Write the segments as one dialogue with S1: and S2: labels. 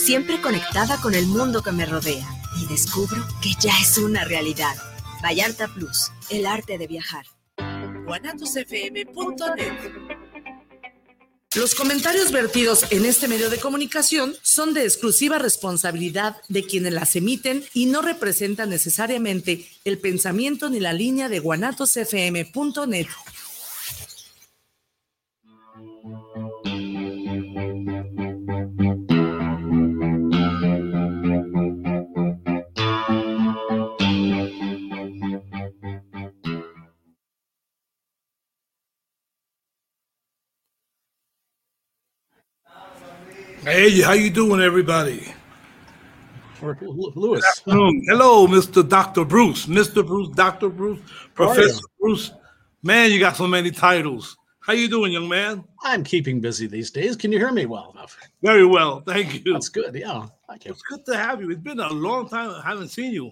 S1: siempre conectada con el mundo que me rodea y descubro que ya es una realidad. Vallarta Plus, el arte de viajar.
S2: Los comentarios vertidos en este medio de comunicación son de exclusiva responsabilidad de quienes las emiten y no representan necesariamente el pensamiento ni la línea de guanatosfm.net.
S3: Hey, how you doing, everybody?
S4: Lewis.
S3: Hello, Mr. Dr. Bruce. Mr. Bruce, Dr. Bruce, Professor Bruce. Man, you got so many titles. How you doing, young man?
S4: I'm keeping busy these days. Can you hear me well enough?
S3: Very well, thank you.
S4: That's good. Yeah, thank you.
S3: It's good to have you. It's been a long time. I haven't seen you.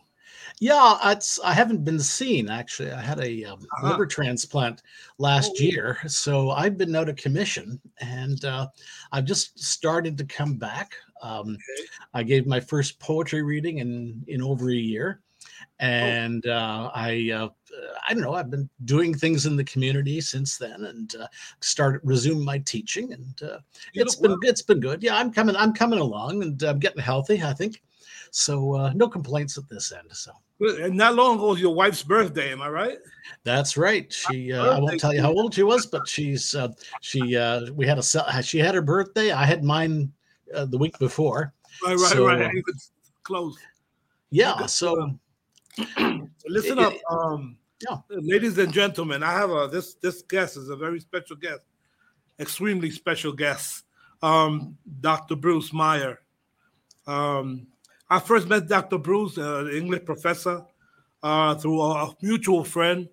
S4: Yeah, it's I haven't been seen actually. I had a um, uh-huh. liver transplant last oh. year, so I've been out of commission, and uh, I've just started to come back. Um, okay. I gave my first poetry reading in in over a year, oh. and oh. uh, I uh, I don't know. I've been doing things in the community since then, and uh, started resumed my teaching, and uh, it's been it's been good. Yeah, I'm coming I'm coming along, and I'm getting healthy. I think so. Uh, no complaints at this end. So.
S3: And not long ago was your wife's birthday, am I right?
S4: That's right. She uh, I won't tell you how old she was, but she's uh, she uh, we had a she had her birthday. I had mine uh, the week before.
S3: Right, right, so, right. Even close.
S4: Yeah. So
S3: listen it, up, um, yeah, ladies and gentlemen. I have a this this guest is a very special guest, extremely special guest, um, Dr. Bruce Meyer. Um, I first met Dr. Bruce, uh, the English professor, uh, through a, mutual friend,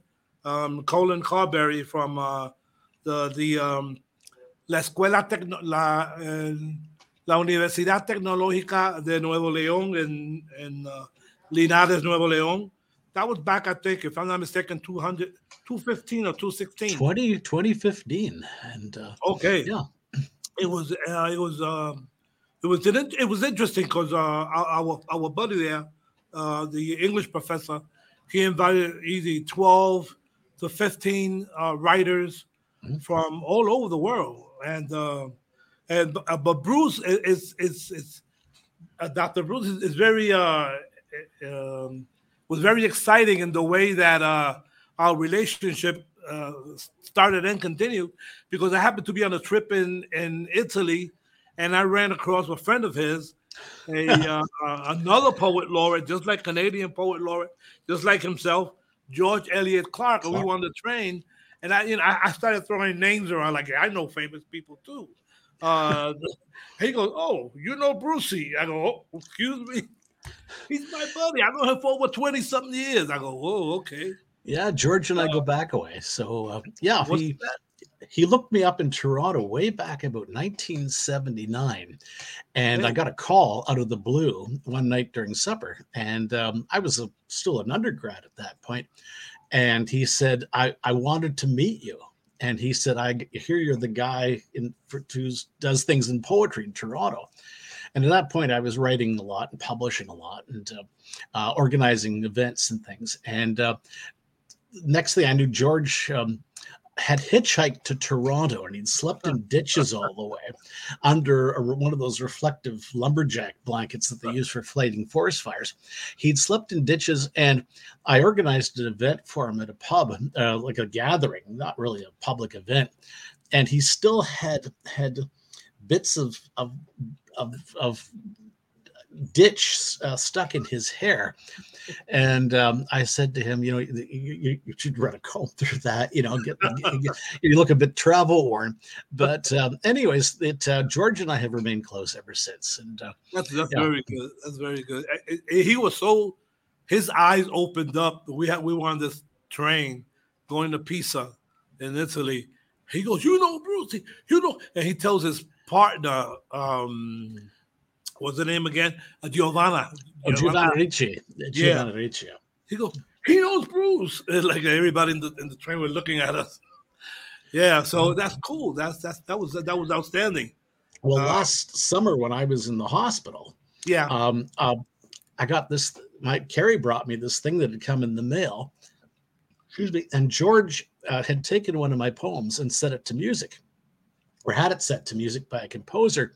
S3: um, Colin Carberry from uh, the, the um, la escuela Tecno la, la Universidad Tecnológica de Nuevo León in, in uh, Linares, Nuevo León. That was back, I think, if I'm not mistaken, 200, 215 or 216.
S4: 20, 2015. And uh,
S3: okay.
S4: Yeah.
S3: It was, uh, it was, um, it was it was interesting because uh, our our buddy there, uh, the English professor, he invited either twelve to fifteen uh, writers mm-hmm. from all over the world, and uh, and uh, but Bruce is is is uh, Dr. Bruce is, is very um, was very exciting in the way that our relationship started and continued because I happened to be on a trip in in Italy and I ran across a friend of his, a uh, uh, another poet laureate, just like Canadian poet laureate, just like himself, George Elliott Clarke. and we won the train. And I, you know, I, I, started throwing names around like I know famous people too. Uh, he goes, "Oh, you know Brucey?" I go, oh, "Excuse me." He's my buddy. I know him for over twenty something years. I go, "Oh, okay."
S4: Yeah, George and I go uh, back away. So uh, yeah, he that? He looked me up in Toronto way back about 1979, and I got a call out of the blue one night during supper, and um, I was a, still an undergrad at that point, and he said I I wanted to meet you, and he said I hear you're the guy in who does things in poetry in Toronto. And at that point, I was writing a lot and publishing a lot and uh, uh, organizing events and things. And uh, next thing I knew, George um, had hitchhiked to Toronto and he'd slept in ditches all the way under a, one of those reflective lumberjack blankets that they use for fighting forest fires. He'd slept in ditches, and I organized an event for him at a pub, uh, like a gathering, not really a public event. And he still had had bits of of of, of ditch uh, stuck in his hair. And um, I said to him, you know, you, you, you, should run a comb through that, you know, get, get, get you look a bit travel worn. But um, anyways, it uh, George and I have remained close ever since. And uh,
S3: that's, that's yeah. very good. That's very good. He was so his eyes opened up. We had we were on this train going to Pisa in Italy. He goes, you know, Bruce, you know, and he tells his partner, um, what's the name again? Uh, Giovanna.
S4: Oh, Giovanna Ricci. Giovanna yeah. Ricci.
S3: He goes, he knows Bruce. like everybody in the in the train were looking at us. Yeah, so mm. that's cool. That's that's that was that was outstanding.
S4: Well,
S3: Uh,
S4: last summer when I was in the hospital,
S3: Yeah.
S4: um, uh, I got this. My Carrie brought me this thing that had come in the mail. Excuse me. And George uh, had taken one of my poems and set it to music, or had it set to music by a composer.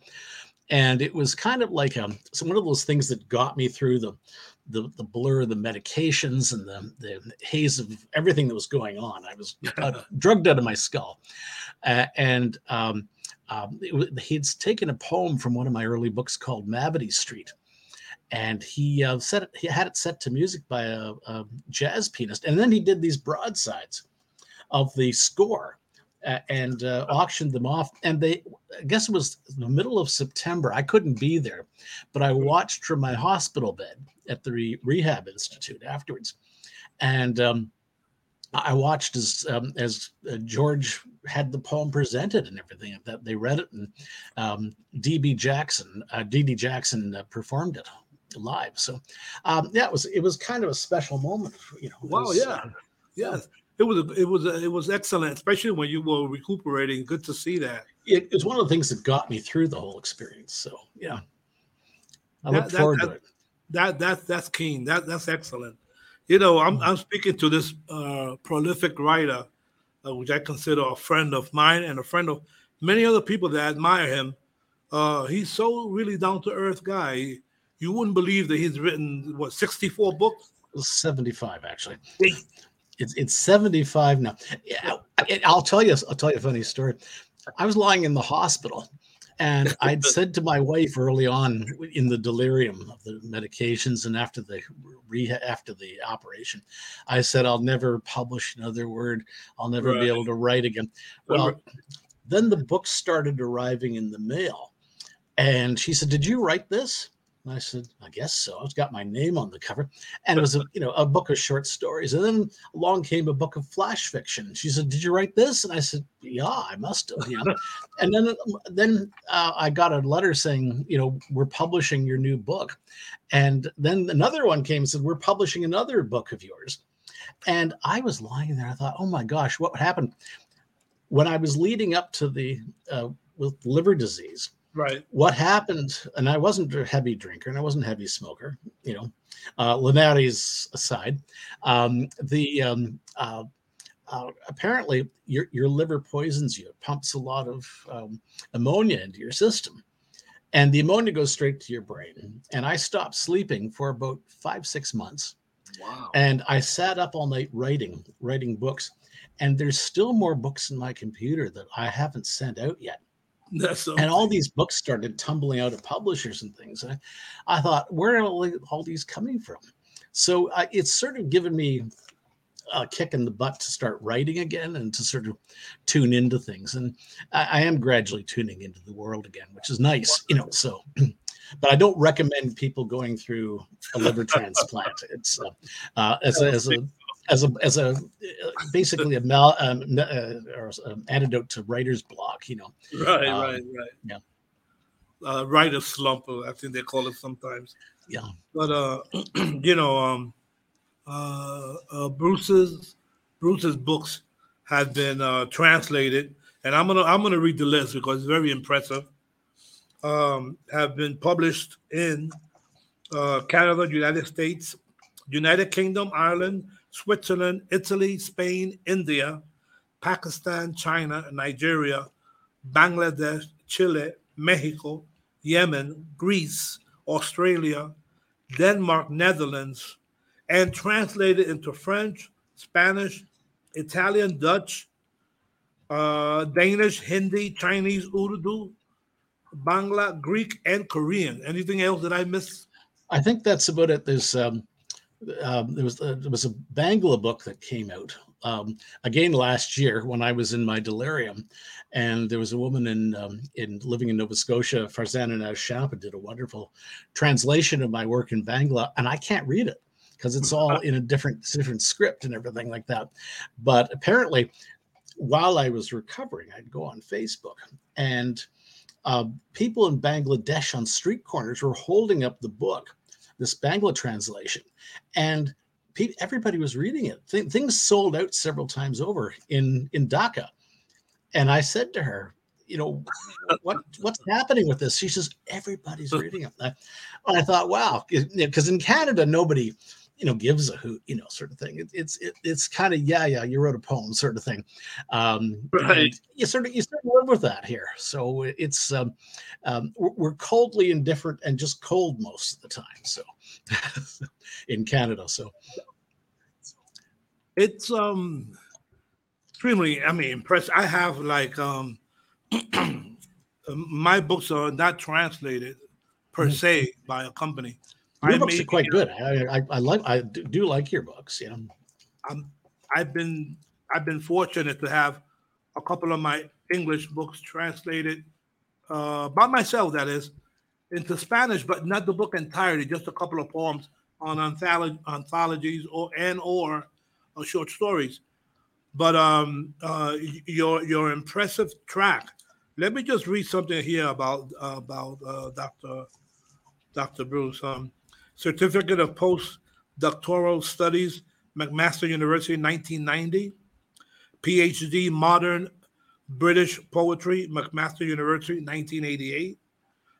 S4: And it was kind of like um, so one of those things that got me through the the, the blur of the medications and the, the haze of everything that was going on. I was uh, drugged out of my skull. Uh, and um, um, it, he'd taken a poem from one of my early books called Mavity Street, and he uh, set it, he had it set to music by a, a jazz pianist, and then he did these broadsides of the score and uh, auctioned them off. And they, I guess it was the middle of September. I couldn't be there, but I watched from my hospital bed at the re- rehab institute afterwards, and. Um, I watched as um, as uh, George had the poem presented and everything. That they read it, and um, DB Jackson, uh, DD Jackson uh, performed it live. So um, yeah, it was it was kind of a special moment. You know.
S3: Wow,
S4: was,
S3: yeah.
S4: uh,
S3: Yes. It was it was it was excellent, especially when you were recuperating. Good to see that.
S4: it, it's one of the things that got me through the whole experience. So yeah, I
S3: That-
S4: look
S3: that-
S4: forward
S3: that-
S4: to it.
S3: That that that's keen. That that's excellent. You know, I'm I'm speaking to this uh, prolific writer, uh, which I consider a friend of mine and a friend of many other people that admire him. Uh, he's so really down to earth guy. You wouldn't believe that he's written what 64 books.
S4: 75 actually. It's it's 75 now. Yeah, I'll tell you I'll tell you a funny story. I was lying in the hospital and I'd said to my wife early on in the delirium of the medications and after the rehab after the operation, I said I'll never publish another word. I'll never
S3: Right.
S4: be able to write again. Well, then the books started arriving in the mail. And she said, Did you write this? And I said, I guess so. It's got my name on the cover. And it was a you know a book of short stories. And then along came a book of flash fiction. She said, Did you write this? And I said, Yeah, I must have, know. and then then uh, I got a letter saying, you know, we're publishing your new book. And then another one came and said, We're publishing another book of yours. And I was lying there. I thought, oh my gosh, what happened? When I was leading up to the uh, with liver disease,
S3: Right.
S4: what happened, and I wasn't a heavy drinker and I wasn't a heavy smoker, you know, uh, Linares aside, um, the um, uh, uh, apparently your, your liver poisons you. It pumps a lot of um, ammonia into your system, and the ammonia goes straight to your brain. And I stopped sleeping for about five, six months.
S3: Wow.
S4: And I sat up all night writing, writing books. And there's still more books in my computer that I haven't sent out yet
S3: That's so
S4: and all these books started tumbling out of publishers and things. I, I thought, where are all, all these coming from? So uh, it's sort of given me a kick in the butt to start writing again and to sort of tune into things. And I, I am gradually tuning into the world again, which is nice, you know. So, but I don't recommend people going through a liver transplant. It's uh, uh, as a, as a as a as a basically a mal, um, uh, or an antidote to writer's block, you know.
S3: right,
S4: um,
S3: right, right.
S4: yeah.
S3: Uh, writer slump, uh, I think they call it sometimes.
S4: Yeah.
S3: But uh, you know, um, uh, uh, Bruce's Bruce's books have been uh, translated, and I'm gonna I'm gonna read the list because it's very impressive. Um, have been published in uh, Canada, United States, United Kingdom, Ireland, Switzerland, Italy, Spain, India, Pakistan, China, Nigeria, Bangladesh, Chile, Mexico, Yemen, Greece, Australia, Denmark, Netherlands, and translated into French, Spanish, Italian, Dutch, uh, Danish, Hindi, Chinese, Urdu, Bangla, Greek, and Korean. Anything else that I missed?
S4: I think that's about it. There's um, um, there was uh, there was a Bangla book that came out um, again last year when I was in my delirium, and there was a woman in um, in living in Nova Scotia, Farzana Shampa, did a wonderful translation of my work in Bangla, and I can't read it because it's all in a different different script and everything like that. But apparently, while I was recovering, I'd go on Facebook and uh, people in Bangladesh on street corners were holding up the book, this Bangla translation, and pe- everybody was reading it. Th- things sold out several times over in in Dhaka, and I said to her, you know, what what's happening with this? She says, everybody's reading it. I, I thought, wow, because in Canada, nobody, you know, gives a hoot, you know, sort of thing. It, it's it, it's kind of yeah, yeah, you wrote a poem, sort of thing. Um, right. You sort of you sort of live with that here. So it's um, um, we're coldly indifferent and just cold most of the time. So in Canada, so
S3: it's um extremely, I mean, impressed. I have like um my books are not translated per mm-hmm. se by a company.
S4: Your I books are quite good. I, I, I, like I do like your books. Yeah,
S3: I'm, I've been I've been fortunate to have a couple of my English books translated uh, by myself. That is into Spanish, but not the book entirely. Just a couple of poems on anthologies or and or uh, short stories. But um, uh, your your impressive track. Let me just read something here about uh, about uh, Dr. Dr. Bruce. Um, Certificate of Postdoctoral Studies, McMaster University, 1990. PhD, Modern British Poetry, McMaster University, 1988.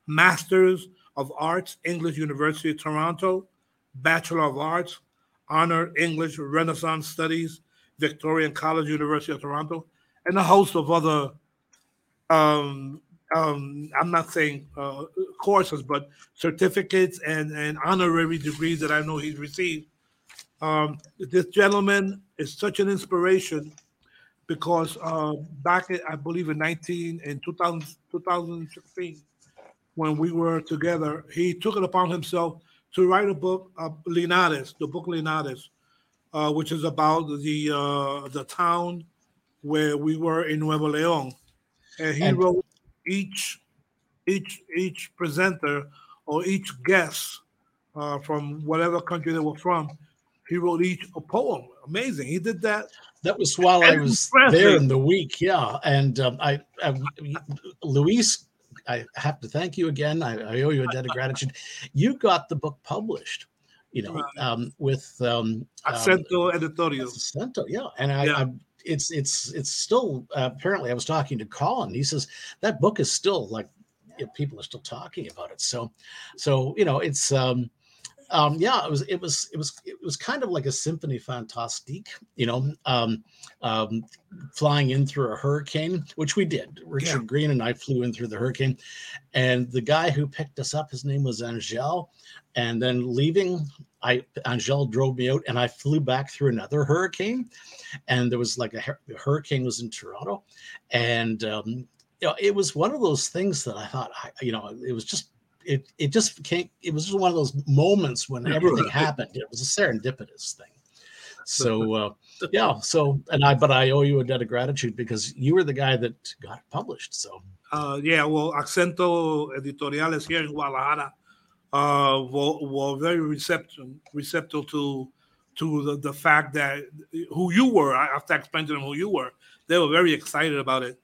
S3: Masters of Arts, English University of Toronto. Bachelor of Arts, Honor English Renaissance Studies, Victorian College, University of Toronto, and a host of other, um, um, I'm not saying uh, courses, but certificates and, and honorary degrees that I know he's received. Um, this gentleman is such an inspiration because uh, back, I believe, in 19 in 2000, 2016, when we were together, he took it upon himself to write a book, uh, Linares, the book Linares, uh, which is about the uh, the town where we were in Nuevo León, and he and- wrote each each each presenter or each guest uh, from whatever country they were from. He wrote each a poem. Amazing. He did that.
S4: That was while I was there in the week. Yeah, and um, I, I Luis I have to thank you again. I, I, owe you a debt of gratitude. You got the book published you know, um, with um,
S3: Acento um, Editorial.
S4: Acento, yeah, and I, yeah. It's it's it's still uh, apparently I was talking to Colin. He says that book is still like you know, people are still talking about it. So, so you know, it's um, um, yeah, it was it was it was it was kind of like a symphony fantastique, you know, um, um, flying in through a hurricane, which we did. Richard yeah. Green and I flew in through the hurricane, and the guy who picked us up, his name was Angel, and then leaving, I Angel drove me out, and I flew back through another hurricane, and there was like a, hurricane was in Toronto, and um, you know, it was one of those things that I thought, I, you know, it was just it it just came. It was just one of those moments when everything happened. It was a serendipitous thing. So uh, yeah. So and I, but I owe you a debt of gratitude because you were the guy that got it published. So
S3: uh, yeah. Well, Acento Editoriales here in Guadalajara uh, were, were very receptive receptive to to the, the fact that who you were after explaining to them who you were they were very excited about it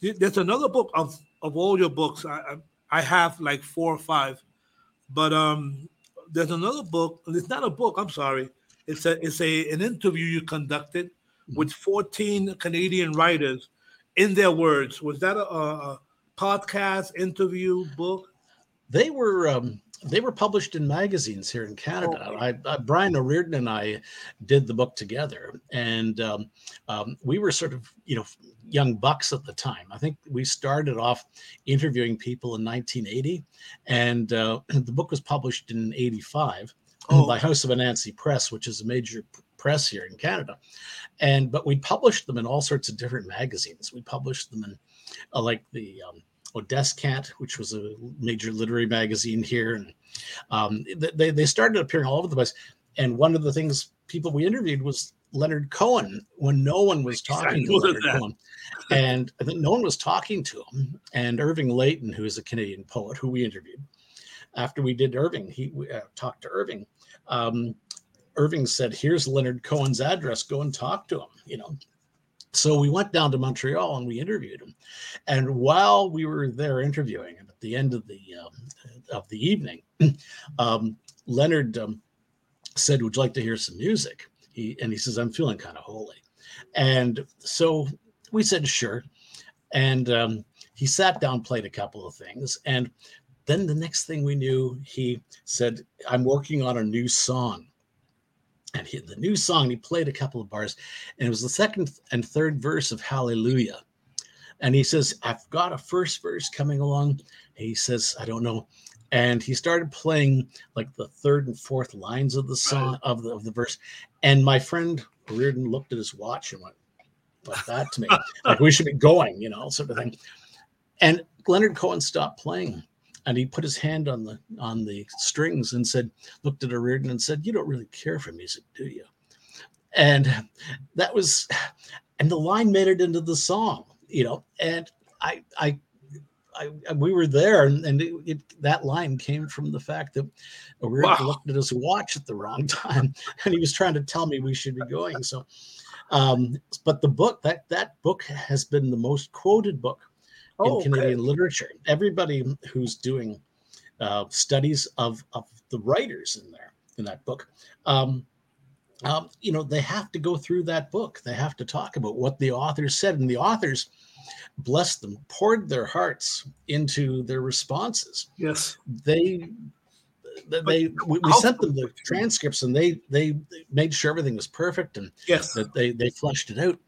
S3: there's another book of of all your books I, I have like four or five, but um, there's another book. It's not a book. I'm sorry. It's a it's a an interview you conducted mm-hmm. with 14 Canadian writers in their words. Was that a, a podcast interview book?
S4: They were um, they were published in magazines here in Canada. Oh. I, I, Brian O'Riordan and I did the book together, and um, um, we were sort of you know young bucks at the time. I think we started off interviewing people in 1980, and uh, the book was published in '85 oh. by House of Anansi Press, which is a major press here in Canada. And but we published them in all sorts of different magazines. We published them in uh, like the um, Descant, which was a major literary magazine here, and um, they they started appearing all over the place. And one of the things people we interviewed was Leonard Cohen when no one was talking to Leonard that. Cohen, and I think no one was talking to him. And Irving Layton, who is a Canadian poet, who we interviewed after we did Irving, he uh, talked to Irving. Um, Irving said, "Here's Leonard Cohen's address. Go and talk to him." You know, so we went down to Montreal and we interviewed him. And while we were there interviewing him at the end of the um, of the evening, um, Leonard um, said, "Would you like to hear some music?" He and he says, "I'm feeling kind of holy," and so we said, "Sure." And um, he sat down, played a couple of things, and then the next thing we knew, he said, "I'm working on a new song." And he, the new song, he played a couple of bars, and it was the second and third verse of Hallelujah. And he says, I've got a first verse coming along. He says, I don't know. And he started playing like the third and fourth lines of the song of the of the verse. And my friend Riordan looked at his watch and went, like that to me. like we should be going, you know, sort of thing. And Leonard Cohen stopped playing and he put his hand on the on the strings and said, looked at Riordan and said, You don't really care for music, do you? And that was and the line made it into the song you know, and I, I, I, we were there, and, and it, it, that line came from the fact that we wow. looked at his watch at the wrong time, and he was trying to tell me we should be going. So, um, but the book that that book has been the most quoted book oh, in Canadian literature. Everybody who's doing uh, studies of of the writers in there in that book. Um, um, you know, they have to go through that book. They have to talk about what the authors said, and the authors blessed them, poured their hearts into their responses.
S3: Yes,
S4: they they we, we sent them the transcripts and they they made sure everything was perfect and
S3: yes
S4: that they they fleshed it out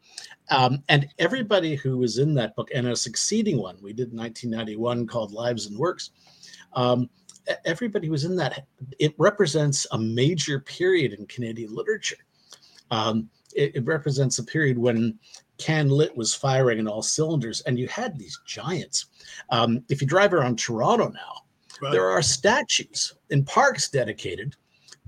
S4: um, and everybody who was in that book and a succeeding one we did in 1991 called lives and works um, everybody was in that it represents a major period in canadian literature um, it, it, represents a period when CanLit was firing in all cylinders, and you had these giants. Um, if you drive around Toronto now, right. there are statues in parks dedicated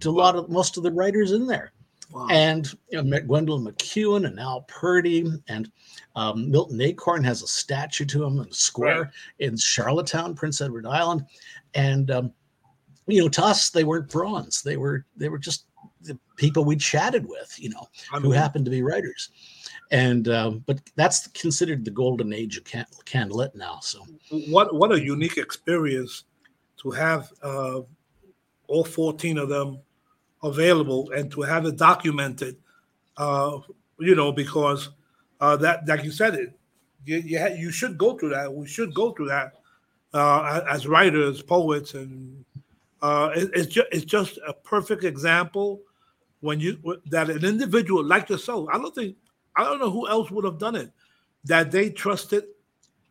S4: to a lot of most of the writers in there. Wow. And you know, Gwendolyn MacEwen and Al Purdy and um, Milton Acorn has a statue to him in a square right. in Charlottetown, Prince Edward Island. And um, you know, to us, they weren't bronze. They were they were just the people we chatted with, you know, I mean, who happened to be writers and um, but that's considered the golden age of can- CanLit now. So
S3: what what a unique experience to have uh, all 14 of them available and to have it documented. Uh, you know, because uh, that like you said it, you you, ha- you should go through that. We should go through that uh, as writers, poets, and uh, it, it's just it's just a perfect example when you that an individual like yourself. I don't think I don't know who else would have done it. That they trusted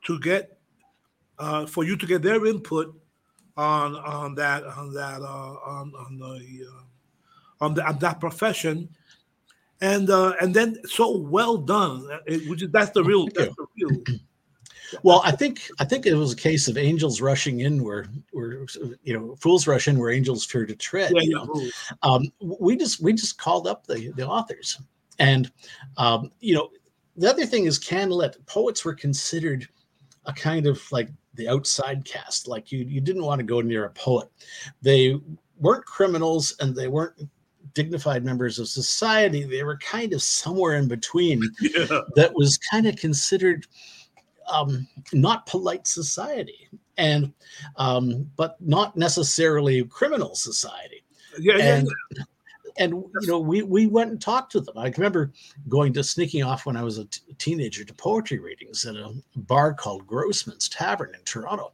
S3: to get uh, for you to get their input on on that on that uh, on on the uh, on, the, on that profession, and uh, and then so well done. It, which is that's the real that's the real.
S4: Well, I think I think it was a case of angels rushing in where where you know fools rush in where angels fear to tread. Yeah, yeah. Um, we just we just called up the the authors and, um, you know, the other thing is CanLit. Poets were considered a kind of like the outside cast. Like you, you didn't want to go near a poet. They weren't criminals and they weren't dignified members of society. They were kind of somewhere in between yeah. that was kind of considered um, not polite society and um, but not necessarily criminal society.
S3: Yeah,
S4: and,
S3: yeah
S4: and you know we we went and talked to them i remember going to sneaking off when i was a t- teenager to poetry readings at a bar called grossman's tavern in toronto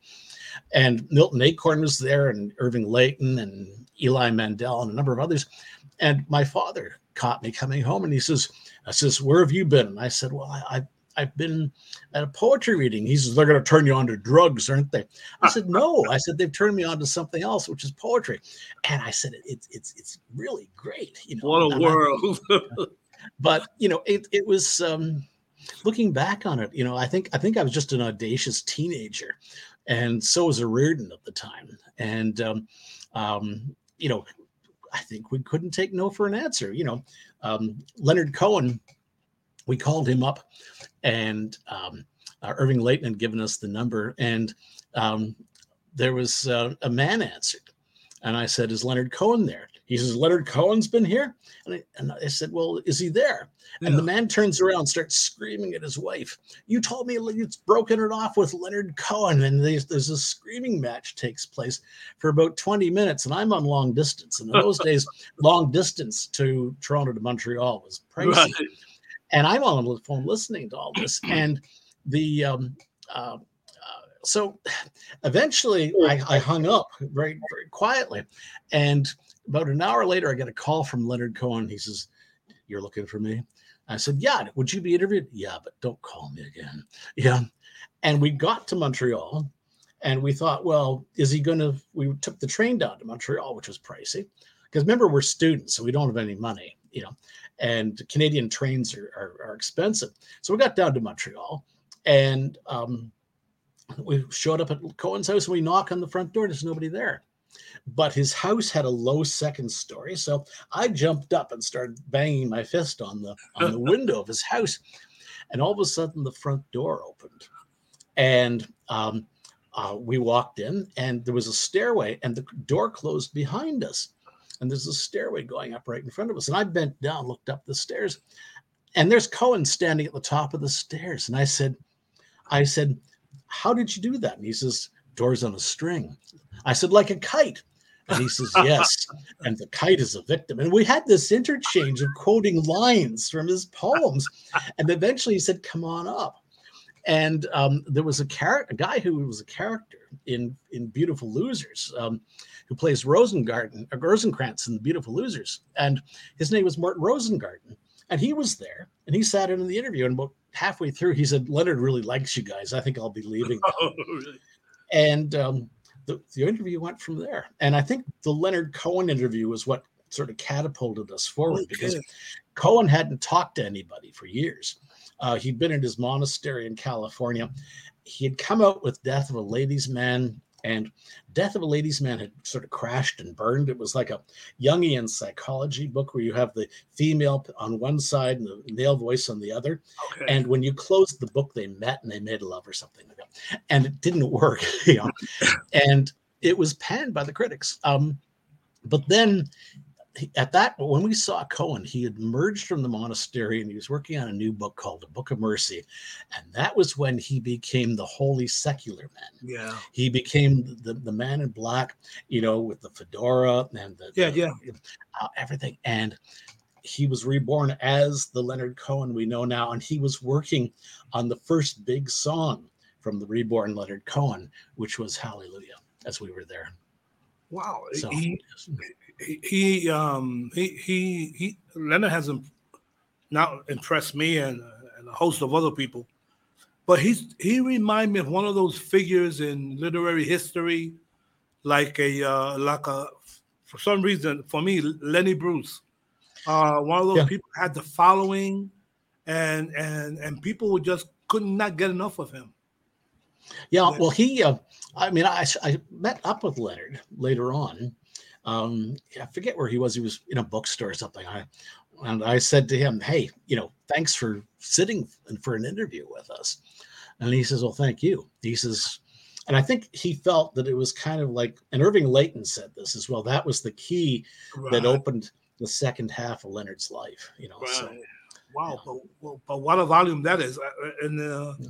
S4: and milton acorn was there and irving layton and eli mandel and a number of others and my father caught me coming home and he says i says where have you been and i said well i, I I've been at a poetry reading. He says, They're going to turn you on to drugs, aren't they? I said, No. I said, They've turned me on to something else, which is poetry. And I said, It's it's it's really great. You know,
S3: what a world.
S4: but you know, it it was um looking back on it, you know, I think I think I was just an audacious teenager, and so was a Riordan at the time. And um, um, you know, I think we couldn't take no for an answer. You know, um, Leonard Cohen we called him up and um, uh, Irving Layton had given us the number, and um, there was uh, a man answered. And I said, Is Leonard Cohen there? He says, Leonard Cohen's been here? And I, and I said, Well, is he there? Yeah. And the man turns around, starts screaming at his wife. You told me it's broken it off with Leonard Cohen. And there's, there's a screaming match takes place for about 20 minutes. And I'm on long distance. And in those days, long distance to Toronto to Montreal was pricey. Right. And I'm on the phone listening to all this. And the um, uh, so eventually I, I hung up very, very quietly. And about an hour later, I get a call from Leonard Cohen. He says, You're looking for me? I said, Yeah, would you be interviewed? Yeah, but don't call me again. Yeah. And we got to Montreal and we thought, well, is he going to? We took the train down to Montreal, which was pricey because remember, we're students, so we don't have any money, you know, and Canadian trains are, are, are expensive. So we got down to Montreal and um, we showed up at Cohen's house and we knock on the front door. There's nobody there. But his house had a low second story. So I jumped up and started banging my fist on the on the window of his house. And all of a sudden the front door opened. And um, uh, we walked in and there was a stairway and the door closed behind us. And there's a stairway going up right in front of us. And I bent down, looked up the stairs, and there's Cohen standing at the top of the stairs. And I said, I said, How did you do that? And he says, Doors on a string. I said, Like a kite. And he says, Yes. and the kite is a victim. And we had this interchange of quoting lines from his poems. And eventually he said, Come on up. And um, there was a character, a guy who was a character in in Beautiful Losers, um, who plays Rosengarten, or uh, Rosencrantz in The Beautiful Losers, and his name was Morton Rosengarten, and he was there, and he sat in the interview, and about halfway through, he said, "Leonard really likes you guys. I think I'll be leaving." Oh, really? And um, the, the interview went from there. And I think the Leonard Cohen interview was what sort of catapulted us forward okay. because Cohen hadn't talked to anybody for years. Uh, he'd been in his monastery in California. He had come out with Death of a Ladies' Man and Death of a Ladies' Man had sort of crashed and burned. It was like a Jungian psychology book where you have the female on one side and the male voice on the other. Okay. And when you closed the book, they met and they made love or something like that. And it didn't work, you know. and it was panned by the critics. Um, but then at that when we saw Cohen, he had emerged from the monastery and he was working on a new book called The Book of Mercy, and that was when he became the holy secular man.
S3: Yeah,
S4: he became the, the man in black, you know, with the fedora and the
S3: yeah
S4: the,
S3: yeah.
S4: uh, everything, and he was reborn as the Leonard Cohen we know now, and he was working on the first big song from the reborn Leonard Cohen, which was Hallelujah, as we were there.
S3: Wow, so, he, he um he he he Leonard hasn't not impressed me and, and a host of other people, but he's he remind me of one of those figures in literary history, like a uh, like a for some reason for me Lenny Bruce, uh, one of those yeah. people had the following, and and and people would just could not get enough of him.
S4: Yeah, well, he, uh, I mean, I, I met up with Leonard later on, um, I forget where he was. He was in a bookstore or something. I and I said to him, "Hey, you know, thanks for sitting and for an interview with us." And he says, "Well, thank you." He says, and I think he felt that it was kind of like, and Irving Layton said this as well. That was the key right. that opened the second half of Leonard's life. You know, right. so,
S3: wow, but, but, what a volume that is, uh, and uh, yeah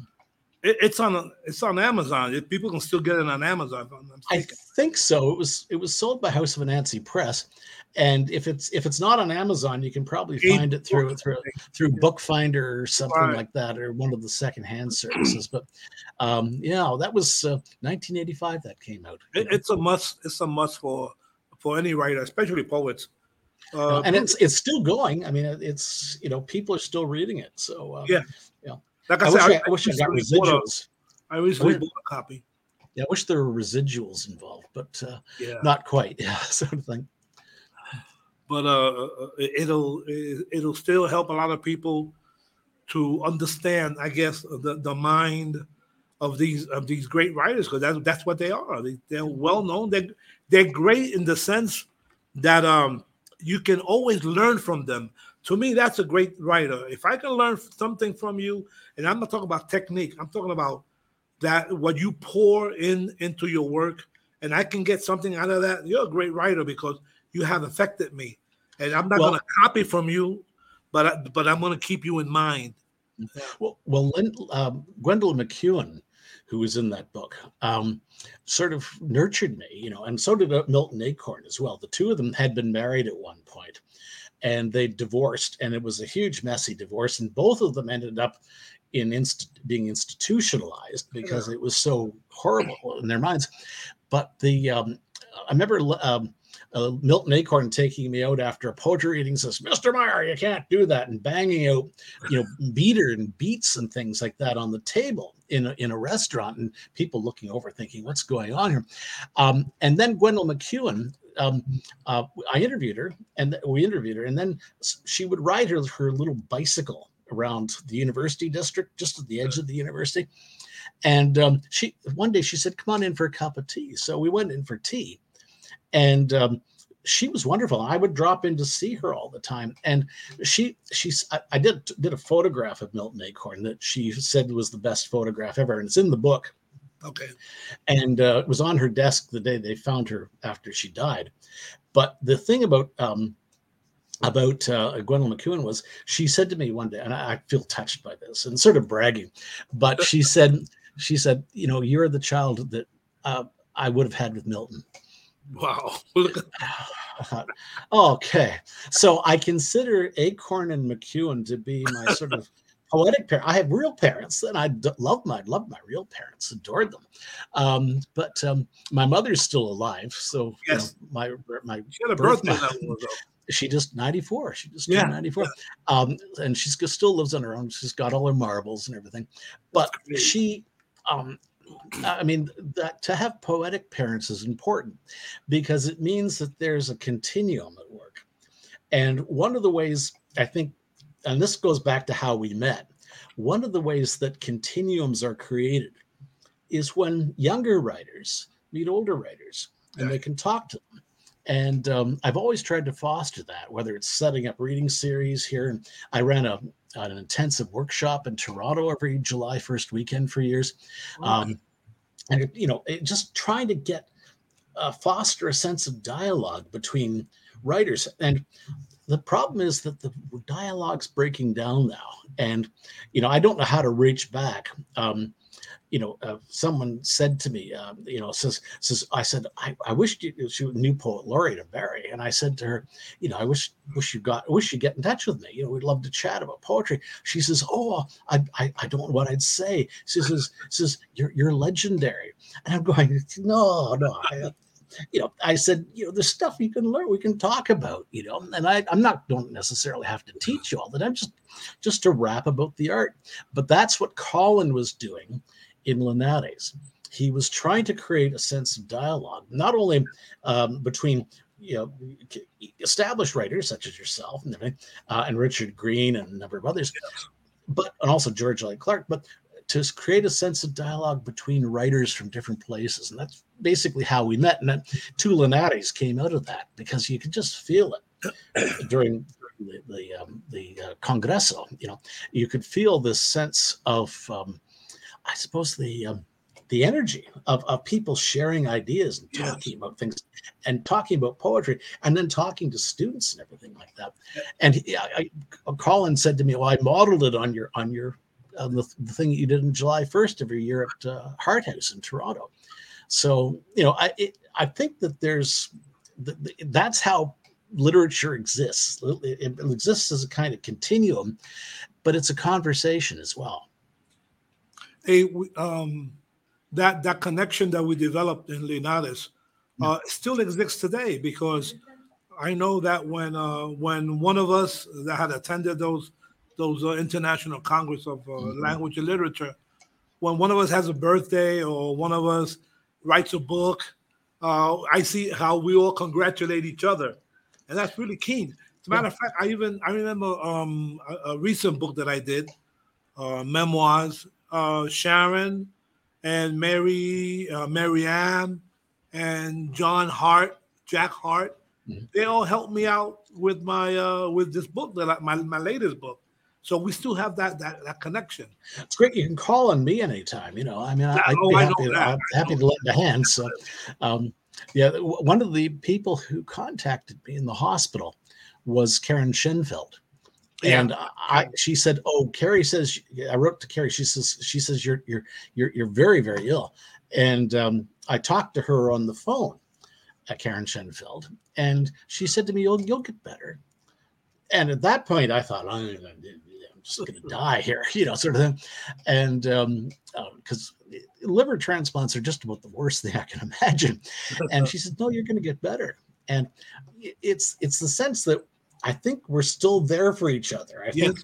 S3: it, it's on it's on Amazon. People can still get it on Amazon.
S4: i think so. It was it was sold by House of Anansi Press, and if it's if it's not on Amazon, you can probably find it through through through Bookfinder or something right. like that, or one of the secondhand services. But um, yeah, that was uh, 1985 that came out.
S3: It, it's a must. It's a must for for any writer, especially poets.
S4: Uh, and it's it's still going. I mean, it's you know people are still reading it. So
S3: uh, yeah. Like I, I said, wish I, I, wish I got residuals. I recently bought a copy.
S4: Yeah, I wish there were residuals involved, but uh, yeah. not quite. Yeah, sort of thing.
S3: But uh, uh it'll it'll still help a lot of people to understand, I guess, the, the mind of these of these great writers because that's that's what they are. They, they're well known. They they're great in the sense that um you can always learn from them to me, that's a great writer. If I can learn something from you, and I'm not talking about technique, I'm talking about that what you pour in into your work, and I can get something out of that. You're a great writer because you have affected me, and I'm not well, going to copy from you, but I, but I'm going to keep you in mind.
S4: Well, well, Lynn, um, Gwendolyn MacEwen, who was in that book, um, sort of nurtured me, you know, and so did uh, Milton Acorn as well. The two of them had been married at one point, and they divorced and it was a huge messy divorce and both of them ended up in inst- being institutionalized because it was so horrible in their minds. But the um, I remember um, uh, Milton Acorn taking me out after a poetry reading says, Mr. Meyer, you can't do that, and banging out, you know, beater and beats and things like that on the table in a, in a restaurant, and people looking over thinking, what's going on here? Um, and then Gwendolyn MacEwen, um, uh, I interviewed her, and we interviewed her, and then she would ride her her little bicycle around the university district, just at the edge of the university. And um, she one day she said, "Come on in for a cup of tea." So we went in for tea, and um, she was wonderful. I would drop in to see her all the time, and she she's I, I, did did a photograph of Milton Acorn that she said was the best photograph ever, and it's in the book.
S3: Okay,
S4: and uh, it was on her desk the day they found her after she died. But the thing about um, about uh, Gwendolyn MacEwen was she said to me one day, and I, I feel touched by this and sort of bragging, but she said she said, you know, you're the child that uh, I would have had with Milton.
S3: Wow.
S4: okay. So I consider Acorn and MacEwen to be my sort of poetic parent. I have real parents, and I d- love my love my real parents, adored them. Um, but um, my mother's still alive, so
S3: yes.
S4: You know, my my
S3: she had a birthday
S4: she just 94 she just yeah. 94 um, and she still lives on her own she's got all her marbles and everything but she um, I mean, that to have poetic parents is important because it means that there's a continuum at work. And one of the ways I think, and this goes back to how we met, one of the ways that continuums are created is when younger writers meet older writers and they can talk to them. And um, I've always tried to foster that, whether it's setting up reading series here. And I ran a an intensive workshop in Toronto every July 1st weekend for years. Um, and, you know, it, just trying to get uh, foster a sense of dialogue between writers. And the problem is that the dialogue's breaking down now. And, you know, I don't know how to reach back. Um, you know, uh, someone said to me, uh, you know, says, says, I said, I, I wish you, she new poet laureate of Barrie. And I said to her, you know, I wish, wish you got, wish you get in touch with me. You know, we'd love to chat about poetry. She says, Oh, I, I, I don't know what I'd say. She says, says, you're, you're legendary. And I'm going, no, no. I, you know, I said, you know, the stuff you can learn, we can talk about, you know, and I, I'm not don't necessarily have to teach you all that. I'm just just to rap about the art. But that's what Colin was doing in Linares. He was trying to create a sense of dialogue, not only um, between you know established writers such as yourself and, uh, and Richard Green and a number of others, but and also George Elliott Clarke, but to create a sense of dialogue between writers from different places, and that's basically how we met. And then two Linares came out of that because you could just feel it during the the, um, the uh, Congresso. You know, you could feel this sense of um, I suppose the um, the energy of, of people sharing ideas and talking yes. about things and talking about poetry and then talking to students and everything like that. And he, I, I, Colin said to me, "Well, I modeled it on your on your on the, the thing that you did in July 1st every year at uh, Hart House in Toronto." So you know, I it, I think that there's that's how literature exists. It, it exists as a kind of continuum, but it's a conversation as well
S3: a um, that that connection that we developed in Linares uh, still exists today because I know that when uh, when one of us that had attended those those uh, international congress of uh, mm-hmm. language and literature, when one of us has a birthday or one of us writes a book, uh, I see how we all congratulate each other, and that's really keen. As a matter of fact, I even I remember um, a, a recent book that I did, uh, memoirs uh, Sharon and Mary, uh, Marianne and John Hart, Jack Hart. Mm-hmm. They all helped me out with my uh, with this book that my my latest book. So we still have that that, that connection.
S4: It's great. You can call on me anytime. You know, I mean, I, would be happy, to, happy to lend a hand. So, um, yeah, one of the people who contacted me in the hospital was Karen Shenfeld. And I, she said, "Oh, Carrie says." I wrote to Carrie. She says, "She says you're you're you're you're very very ill." And um, I talked to her on the phone, at Karen Shenfeld, and she said to me, "You'll you'll get better." and at that point, I thought, I'm, just going to die here, you know, sort of thing. And because um, uh, liver transplants are just about the worst thing I can imagine. And she said, No, you're going to get better. And it's it's the sense that I think we're still there for each other. I yes. think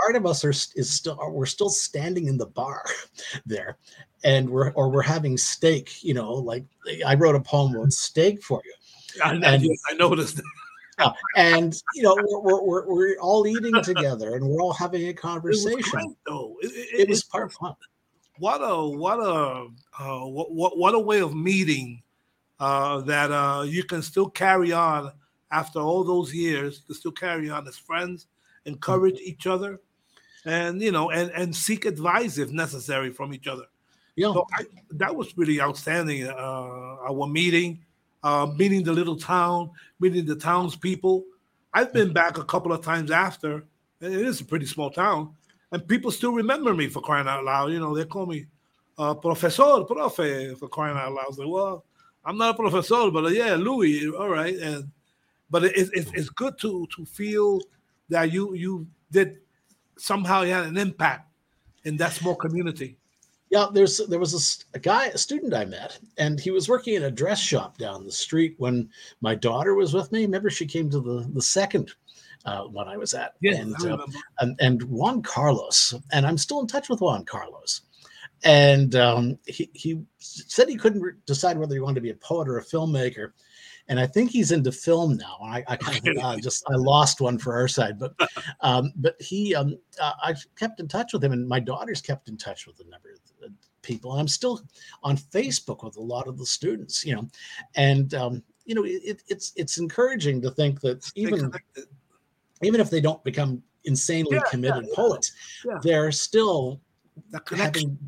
S4: part of us are is still we're still standing in the bar there and we're or we're having steak you know like i wrote a poem about steak for you.
S3: I, and, I noticed
S4: and you know we're, we're, we're all eating together and we're all having a conversation it was great,
S3: though. It, it, it was part of fun. what a what a uh, what, what what a way of meeting uh, that uh, you can still carry on after all those years to still carry on as friends encourage mm-hmm. each other and you know and and seek advice if necessary from each other. Yeah. So I, that was really outstanding uh our meeting uh meeting the little town meeting the townspeople. I've been back a couple of times after. It is a pretty small town and people still remember me for crying out loud. You know they call me uh professor profe for crying out loud. Like, well i'm not a professor but uh, yeah louis all right and but it, it, it's good to to feel that you you did somehow you had an impact in that small community.
S4: Yeah, there's there was a, a, guy, a student I met, and he was working in a dress shop down the street when my daughter was with me. Remember, she came to the the second uh, one I was at,
S3: yeah,
S4: and, uh, and, and Juan Carlos, and I'm still in touch with Juan Carlos, and um, he he said he couldn't re- decide whether he wanted to be a poet or a filmmaker, and I think he's into film now. I, I kind of uh, just I lost one for our side, but um, but he um, uh, I kept in touch with him, and my daughter's kept in touch with a number of people, and I'm still on Facebook with a lot of the students, you know, and um, you know it, it's it's encouraging to think that even even if they don't become insanely yeah, committed yeah, poets, yeah. they're still having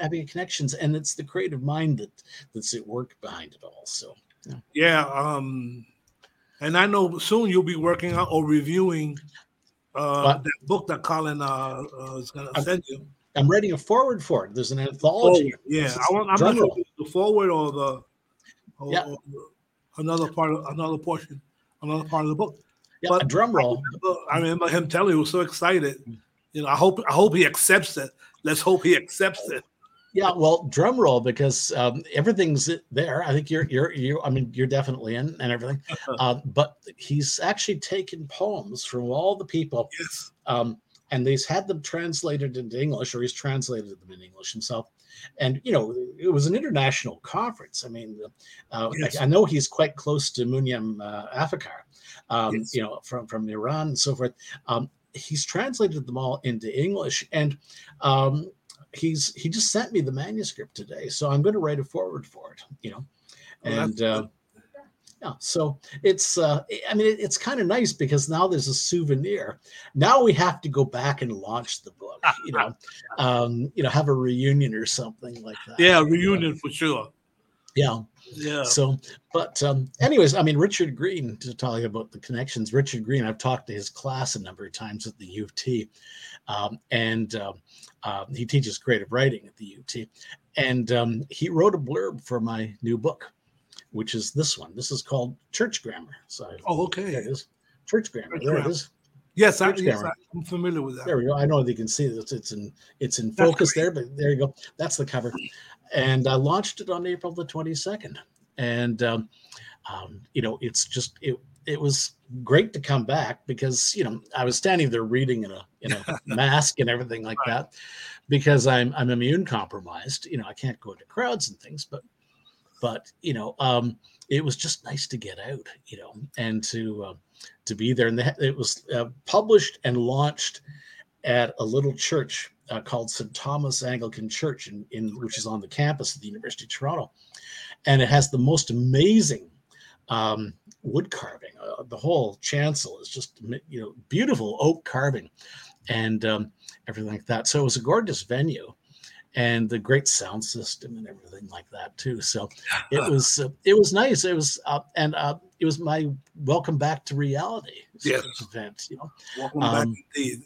S4: having connections, and it's the creative mind that that's at work behind it all. So
S3: yeah. yeah um, and I know soon you'll be working on or reviewing uh, that book that Colin uh, uh, is going to send you.
S4: I'm writing a forward for it. There's an anthology.
S3: Oh, yeah, I want, I'm not sure the forward or the or, yeah. Or another part of another portion, another part of the book.
S4: Yeah, but drum roll.
S3: I remember him telling he was so excited. You know, I hope I hope he accepts it. Let's hope he accepts it.
S4: Yeah, well, drum roll because um, everything's there. I think you're you're you. I mean, you're definitely in and everything. Uh, but he's actually taken poems from all the people,
S3: yes.
S4: um, and he's had them translated into English, or he's translated them in English himself. And you know, it was an international conference. I mean, uh, yes. I, I, know he's quite close to Munyam uh, um, yes. you know, from from Iran and so forth. Um, he's translated them all into English, and um, he's he just sent me the manuscript today, so I'm going to write a forward for it. You know, oh, and uh, yeah, so it's uh, I mean it, it's kind of nice because now there's a souvenir. Now we have to go back and launch the book. You know, um, you know, have a reunion or something like that.
S3: Yeah, reunion for sure.
S4: Yeah.
S3: Yeah.
S4: So, but um, anyways, I mean, Richard Greene to tell you about the connections. Richard Greene, I've talked to his class a number of times at the U of T, um, and uh, uh, he teaches creative writing at the UT. and um, he wrote a blurb for my new book, which is this one. This is called Church Grammar. So,
S3: oh, okay,
S4: there it is. Church Grammar. Church there grammar. it is.
S3: Yes, I, yes, I'm familiar with that.
S4: There we go. I know you can see that it's in it's in focus there, but there you go. That's the cover and I launched it on April the 22nd. And um, um, you know, it's just it it was great to come back because you know I was standing there reading in a in a mask and everything like right. that because I'm I'm immune compromised. You know, I can't go into crowds and things, but but you know, um, it was just nice to get out, you know, and to uh, to be there. And it was uh, published and launched at a little church uh, called St. Thomas Anglican Church, in, in which is on the campus of the University of Toronto, and it has the most amazing um, wood carving. Uh, the whole chancel is just you know beautiful oak carving, and um, everything like that. So it was a gorgeous venue, and the great sound system and everything like that too. So it was uh, it was nice. It was uh, and uh, it was my welcome back to reality
S3: yes.
S4: event. You know,
S3: welcome um, back indeed.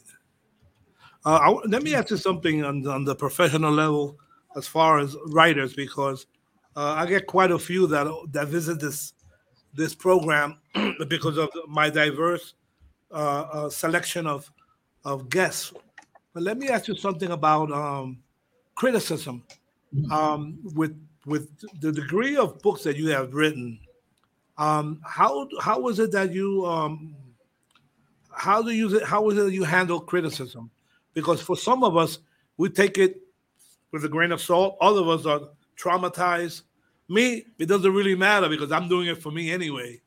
S3: Uh, I, let me ask you something on, on the professional level, as far as writers, because uh, I get quite a few that that visit this this program because of my diverse uh, selection of of guests. But let me ask you something about um, criticism. Mm-hmm. Um, with with the degree of books that you have written, um, how how was it that you um, how do you how was it you handle criticism? Because for some of us, we take it with a grain of salt. Other of us are traumatized. Me, it doesn't really matter because I'm doing it for me anyway.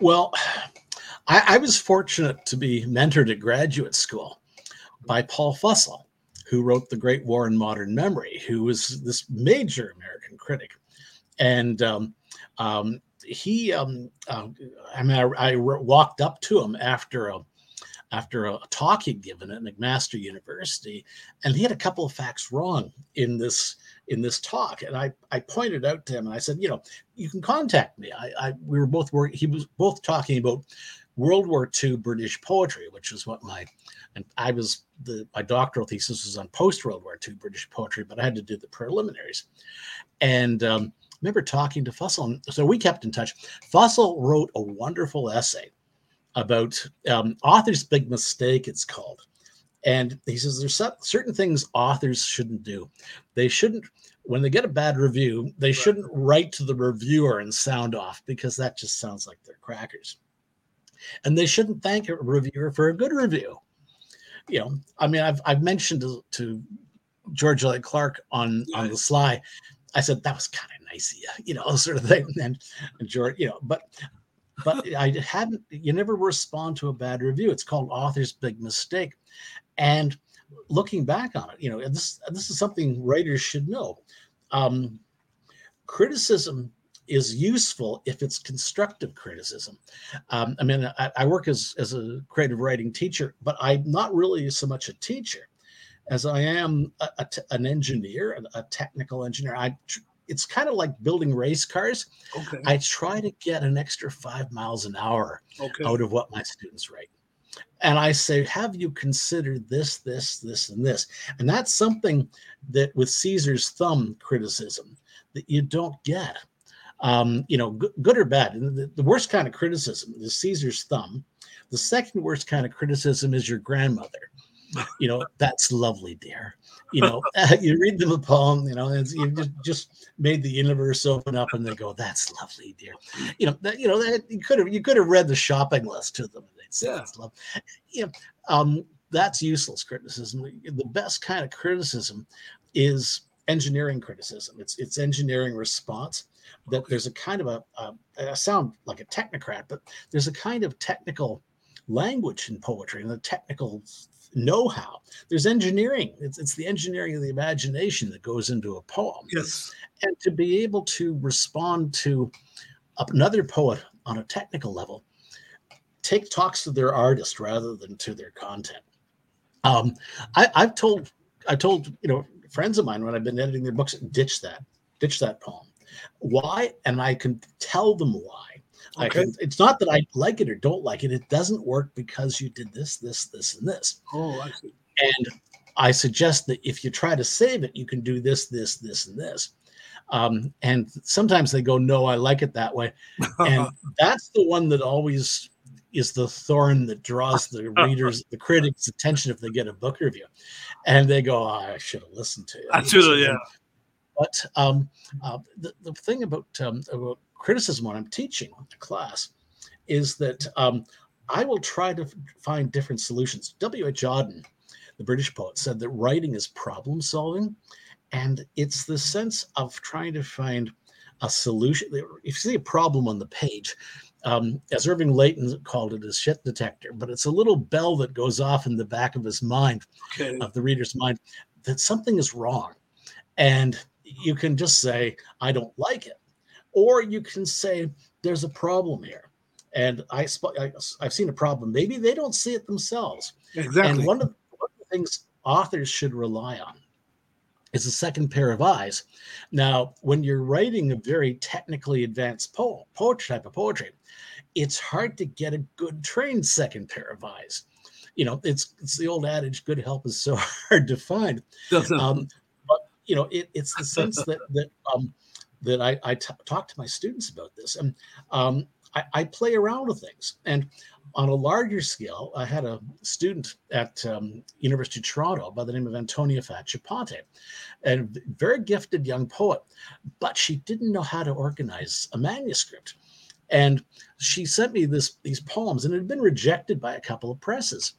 S4: Well, I, I was fortunate to be mentored at graduate school by Paul Fussell, who wrote The Great War and Modern Memory, who was this major American critic. And um, um, he, um, uh, I mean, I, I, walked up to him after a after a talk he'd given at McMaster University, and he had a couple of facts wrong in this in this talk. And I I pointed out to him, and I said, you know, you can contact me. I, I we were both working. He was both talking about World War II British poetry, which is what my and I was the my doctoral thesis was on post World War II British poetry, but I had to do the preliminaries. And um, remember talking to Fussell, so we kept in touch. Fussell wrote a wonderful essay about um, author's big mistake. It's called, and he says there's certain things authors shouldn't do. They shouldn't when they get a bad review, they right. shouldn't write to the reviewer and sound off because that just sounds like they're crackers. And they shouldn't thank a reviewer for a good review you know, I mean, I've I've mentioned to, to George Elliott Clarke on on the sly. I said that was kind of nice of you, you know, sort of thing. And, and George, you know, but but I hadn't. You never respond to a bad review. It's called author's big mistake. And looking back on it, you know, this this is something writers should know. Um, criticism is useful if it's constructive criticism. Um, I mean, I, I, work as, as a creative writing teacher, but I'm not really so much a teacher as I am an engineer, a, a technical engineer. I it's kind of like building race cars. Okay. I try to get an extra five miles an hour okay. out of what my students write. And I say, have you considered this, this, this, and this? And that's something that with Caesar's thumb criticism that you don't get um, you know, good, good or bad. And the, the, worst kind of criticism is Caesar's thumb. The second worst kind of criticism is your grandmother. You know, that's lovely, dear. You know, you read them a poem, you know, and you just, just made the universe open up, and they go, "That's lovely, dear." You know, that, you know, that, you could have you could have read the shopping list to them. They'd say, yeah. "That's love." You know, um, that's useless criticism. The best kind of criticism is engineering criticism. It's it's engineering response that there's a kind of a, a I sound like a technocrat, but there's a kind of technical language in poetry and the technical know-how. There's engineering. It's, it's the engineering of the imagination that goes into a poem.
S3: Yes.
S4: And to be able to respond to another poet on a technical level, take talks to their artist rather than to their content. Um, I, I've told I told you know friends of mine when I've been editing their books, ditch that, ditch that poem. Why? And I can tell them why. Okay. Can, it's not that I like it or don't like it. It doesn't work because you did this, this, this, and this.
S3: Oh, I see.
S4: And I suggest that if you try to save it, you can do this, this, this, and this. Um, and sometimes they go, no, I like it that way. And that's the one that always is the thorn that draws the readers, the critics' attention if they get a book review. And they go, oh, I should have listened to it.
S3: I should have, yeah.
S4: But um, uh, the, the thing about, um, about criticism when I'm teaching a class is that um, I will try to find different solutions. W.H. Auden, the British poet, said that writing is problem solving. And it's the sense of trying to find a solution. If you see a problem on the page, um, as Irving Layton called it, a shit detector, but it's a little bell that goes off in the back of his mind, okay. of the reader's mind, that something is wrong. And you can just say, I don't like it. Or you can say, there's a problem here. And I, I, have seen a problem. Maybe they don't see it themselves.
S3: Exactly.
S4: And one of, one of the things authors should rely on is a second pair of eyes. Now, when you're writing a very technically advanced poem, poetry type of poetry, it's hard to get a good trained second pair of eyes. You know, it's it's the old adage, "Good help is so hard to find." Um, you know, it, it's the sense that that um, that I, I t- talk to my students about this, and um, I, I play around with things, and on a larger scale, I had a student at um, University of Toronto by the name of Antonia Facciponte, a very gifted young poet, but she didn't know how to organize a manuscript. And she sent me this these poems, and it had been rejected by a couple of presses.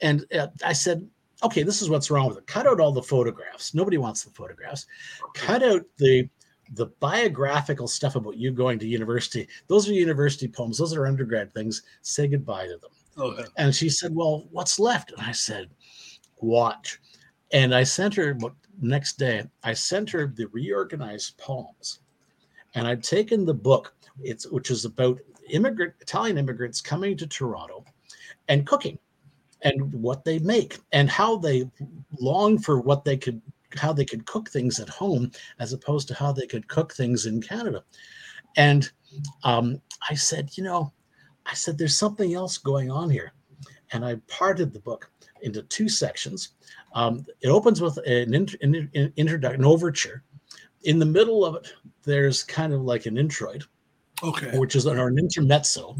S4: And uh, I said, okay, this is what's wrong with it. Cut out all the photographs. Nobody wants the photographs. Cut out the the biographical stuff about you going to university. Those are university poems. Those are undergrad things. Say goodbye to them. Okay. And she said, well, what's left? And I said, watch. And I sent her next day. I sent her the reorganized poems, and I'd taken the book. It's which is about immigrant Italian immigrants coming to Toronto and cooking and what they make and how they long for what they could how they could cook things at home as opposed to how they could cook things in Canada. And um, I said, you know, I said, there's something else going on here. And I parted the book into two sections. Um, it opens with an, int- an, introduction, an overture. In the middle of it, there's kind of like an introit,
S3: okay,
S4: which is an, or an intermezzo.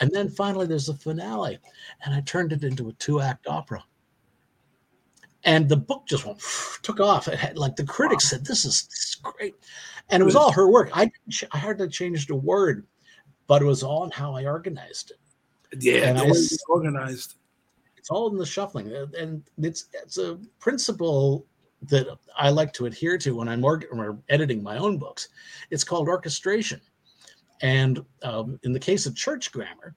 S4: And then finally, there's a finale. And I turned it into a two act opera. And the book just went, took off. It had, like the critics wow. said, this is, this is, great. And it was all her work. I, I hardly changed a word, but it was all in how I organized it.
S3: Yeah, and I, organized.
S4: It's all in the shuffling. And it's, it's a principle that I like to adhere to when I'm or editing my own books. It's called orchestration. And um, in the case of church grammar,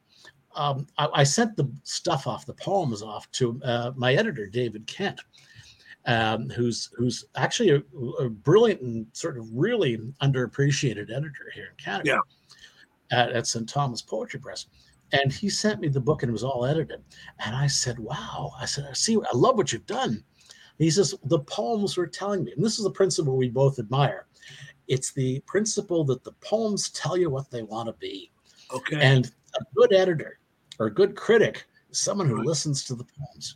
S4: um, I, I, sent the stuff off, the poems off to uh, my editor, David Kent, um, who's who's actually a, a, brilliant and sort of really underappreciated editor here in Canada
S3: yeah.
S4: at, at St. Thomas Poetry Press. And he sent me the book and it was all edited. And I said, Wow. I said, I see, I love what you've done. he says, The poems were telling me, and this is the principle we both admire it's the principle that the poems tell you what they want to be.
S3: Okay.
S4: And a good editor or a good critic is someone who listens to the poems.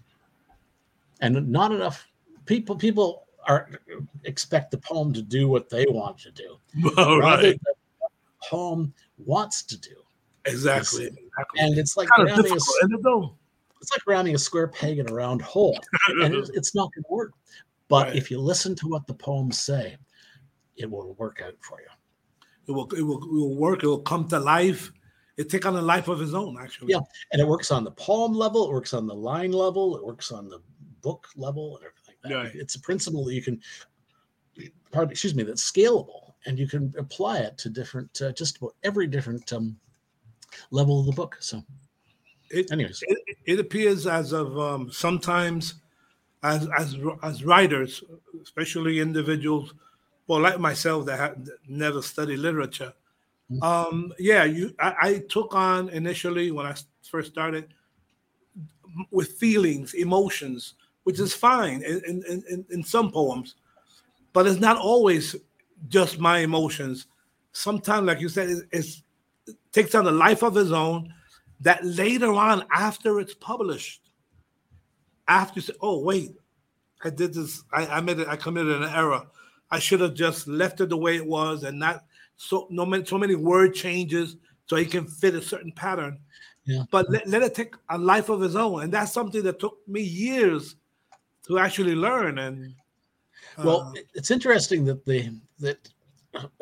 S4: And not enough people people are expect the poem to do what they want to do.
S3: All right.
S4: The poem wants to do.
S3: Exactly. exactly.
S4: And it's like kind rounding a, it's like rounding a square peg in a round hole. and it's not going to work. But right. if you listen to what the poems say, it will work out for you.
S3: It will, it will, it will work. It will come to life. It take on a life of its own, actually.
S4: Yeah, and it works on the poem level. It works on the line level. It works on the book level and everything. Like yeah. It's a principle that you can, pardon, excuse me, that's scalable, and you can apply it to different, uh, just about every different um, level of the book. So,
S3: it, anyways, it, it appears as of um, sometimes as as as writers, especially individuals well, like myself that had never studied literature. Mm-hmm. Um, yeah, you I, I, took on initially when I first started with feelings, emotions, which is fine in, in, in, in some poems, but it's not always just my emotions. Sometimes, like you said, it, it takes on a life of its own that later on, after it's published, after you say, oh, wait, I did this, I, I made it, I committed an error I should have just left it the way it was and not so no many so many word changes so he can fit a certain pattern.
S4: Yeah.
S3: But let, let it take a life of his own. And that's something that took me years to actually learn. And
S4: uh, well, it's interesting that the that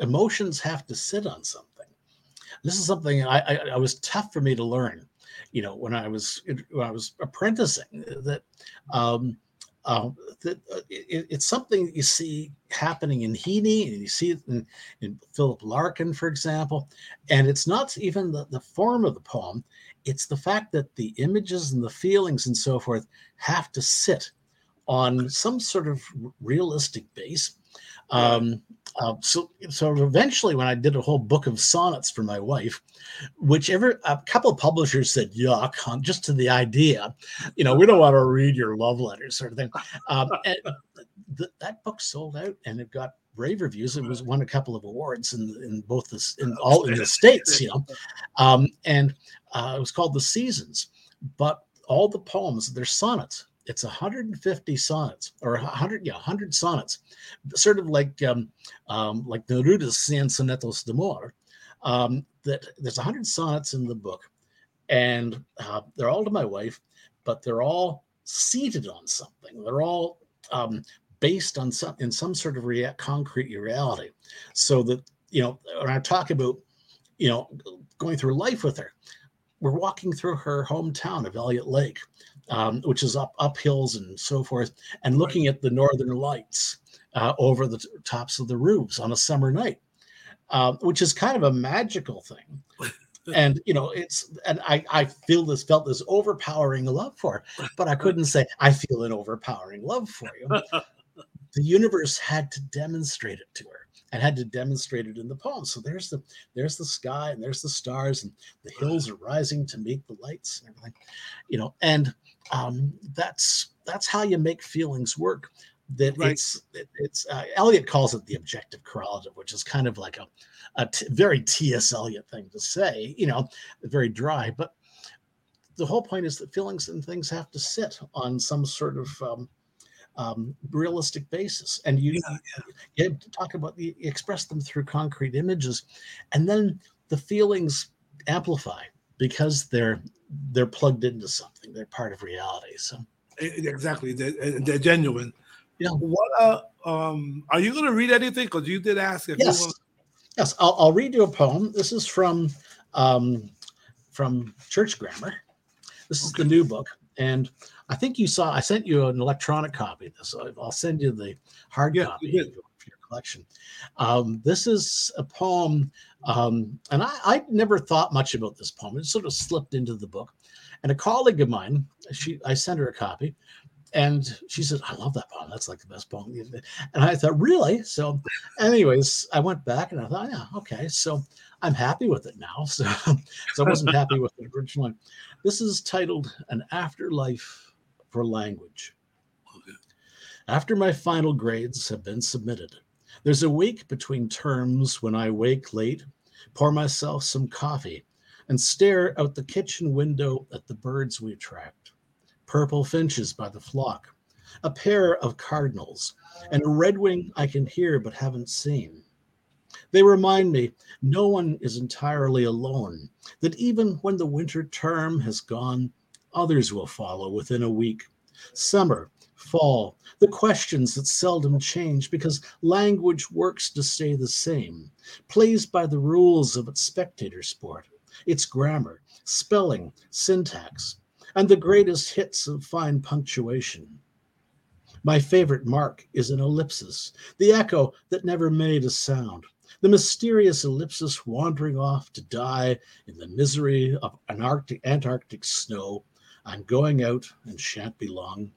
S4: emotions have to sit on something. This is something I, I, I was tough for me to learn. You know, when I was when I was apprenticing, that um, uh, that, uh, it, it's something you see happening in Heaney, and you see it in, in, Philip Larkin, for example. And it's not even the, the form of the poem, it's the fact that the images and the feelings and so forth have to sit on some sort of realistic base. Um, uh, so, so eventually, when I did a whole book of sonnets for my wife, whichever a couple of publishers said yuck on just to the idea, you know, we don't want to read your love letters, sort of thing. Um, th- that book sold out, and it got rave reviews. It was won a couple of awards in in both the in all in the states, you know, um, and uh, it was called The Seasons. But all the poems, they're sonnets it's 150 sonnets or 100 yeah 100 sonnets sort of like um, um like neruda's cien sonetos d'amor um that there's 100 sonnets in the book and uh, they're all to my wife, but they're all seated on something. They're all um, based on some in some sort of rea- concrete reality. So that you know, when I talk about you know going through life with her, we're walking through her hometown of Elliott Lake, um, which is up up hills and so forth, and looking at the northern lights uh, over the t- tops of the roofs on a summer night, uh, which is kind of a magical thing. and you know it's and I I feel this felt this overpowering love for her, but I couldn't say I feel an overpowering love for you. the universe had to demonstrate it to her and had to demonstrate it in the poem. So there's the there's the sky and there's the stars and the hills are rising to meet the lights and everything, you know. And um, that's that's how you make feelings work. That right. it's it, it's uh, Eliot calls it the objective correlative, which is kind of like a, a t- very T.S. Eliot thing to say, you know, very dry. But the whole point is that feelings and things have to sit on some sort of um, um, realistic basis. And you, yeah, yeah. you talk about you express them through concrete images, and then the feelings amplify because they're they're plugged into something. They're part of reality. So
S3: exactly, they're, they're genuine.
S4: Yeah.
S3: What uh, um, are you going to read anything? Because you did ask. If
S4: yes.
S3: Wanna...
S4: Yes, I'll, I'll read you a poem. This is from um, from Church Grammar. This is okay. the new book, and I think you saw. I sent you an electronic copy of this. So I'll send you the hard yeah, copy collection. Um, this is a poem, um, and I, I never thought much about this poem. It sort of slipped into the book. And a colleague of mine, she, I sent her a copy, and she said, "I love that poem. That's like the best poem." And I thought, "Really?" So, anyways, I went back and I thought, "Yeah, okay." So I'm happy with it now. So, so I wasn't happy with it originally. This is titled "An Afterlife for language. After my final grades have been submitted, there's a week between terms when I wake late, pour myself some coffee, and stare out the kitchen window at the birds we attract purple finches by the flock, a pair of cardinals, and a redwing I can hear but haven't seen. They remind me no one is entirely alone, that even when the winter term has gone, Others will follow within a week. Summer, fall, the questions that seldom change because language works to stay the same, plays by the rules of its spectator sport, its grammar, spelling, syntax, and the greatest hits of fine punctuation. My favorite mark is an ellipsis, the echo that never made a sound, the mysterious ellipsis wandering off to die in the misery of an Arctic, Antarctic snow I'm going out and shan't be long.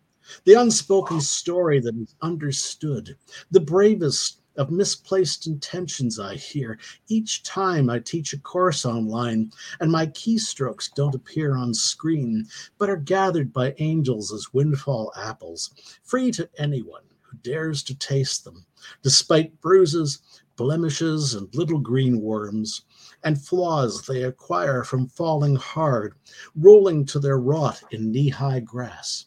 S4: The unspoken story that is understood, the bravest of misplaced intentions I hear each time I teach a course online, and my keystrokes don't appear on screen, but are gathered by angels as windfall apples, free to anyone who dares to taste them, despite bruises, blemishes, and little green worms and flaws they acquire from falling hard, rolling to their rot in knee high grass.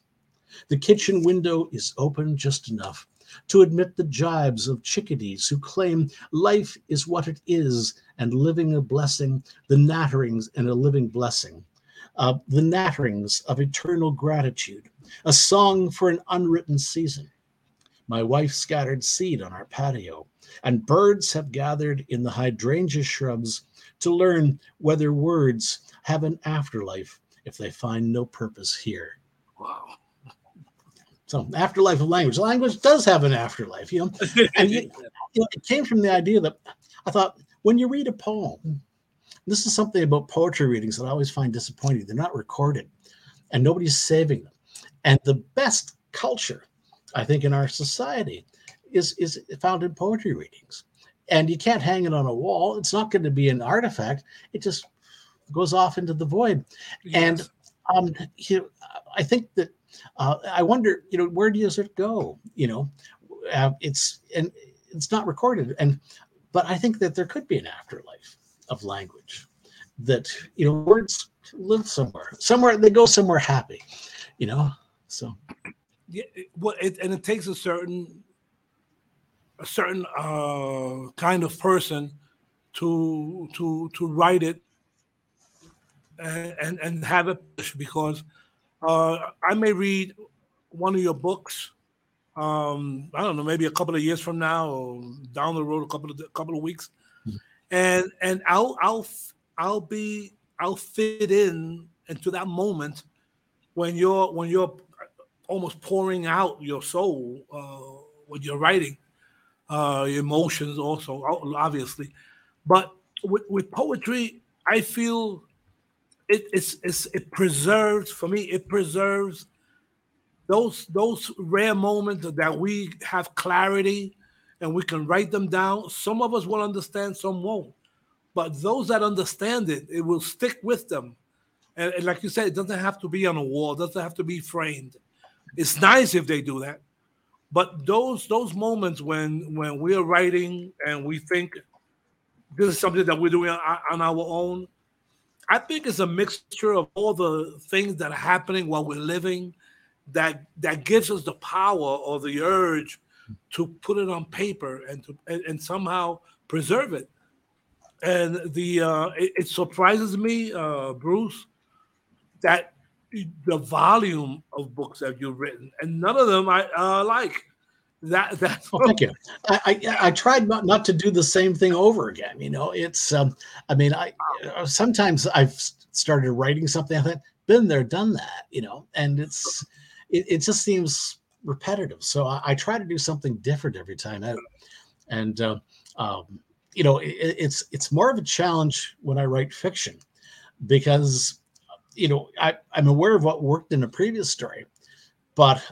S4: The kitchen window is open just enough to admit the jibes of chickadees who claim life is what it is and living a blessing, the natterings and a living blessing. Uh, the natterings of eternal gratitude, a song for an unwritten season. My wife scattered seed on our patio, and birds have gathered in the hydrangea shrubs to learn whether words have an afterlife if they find no purpose here.
S3: Wow.
S4: So, afterlife of language. Language does have an afterlife, you know. And you, you know, it came from the idea that I thought when you read a poem, this is something about poetry readings that I always find disappointing. They're not recorded and nobody's saving them. And the best culture, I think, in our society is, is found in poetry readings and you can't hang it on a wall. It's not going to be an artifact. It just goes off into the void. Yes. And um, you know, I think that uh, I wonder, you know, where does it go? You know, uh, it's and it's not recorded. And but I think that there could be an afterlife of language. That you know, words live somewhere. Somewhere they go somewhere happy. You know, so.
S3: Yeah, well, it, and it takes a certain a certain uh, kind of person to to to write it and and, and have it because uh, I may read one of your books. Um, I don't know, maybe a couple of years from now, or down the road, a couple of a couple of weeks, mm-hmm. and and I'll I'll I'll be I'll fit in into that moment when you're when you're almost pouring out your soul uh, when you're writing, uh, emotions also obviously, but with, with poetry, I feel it, it's, it's it preserves for me. It preserves those those rare moments that we have clarity and we can write them down. Some of us will understand, some won't. But those that understand it, it will stick with them. And, and like you said, it doesn't have to be on a wall, it doesn't have to be framed. It's nice if they do that. But those those moments when when we are writing and we think this is something that we're doing on, on our own, I think it's a mixture of all the things that are happening while we're living that that gives us the power or the urge to put it on paper and to and, and somehow preserve it. And the uh, it, it surprises me, uh, Bruce, that the volume of books that you've written, and none of them I uh, like. That that's
S4: oh, thank you. I, I, I tried not, not to do the same thing over again. You know, it's um, I mean, I uh, sometimes I've started writing something. I thought, been there, done that. You know, and it's it, it just seems repetitive. So I, I, try to do something different every time out. And uh, um, you know, it, it's it's more of a challenge when I write fiction because you know I, I'm aware of what worked in a previous story, but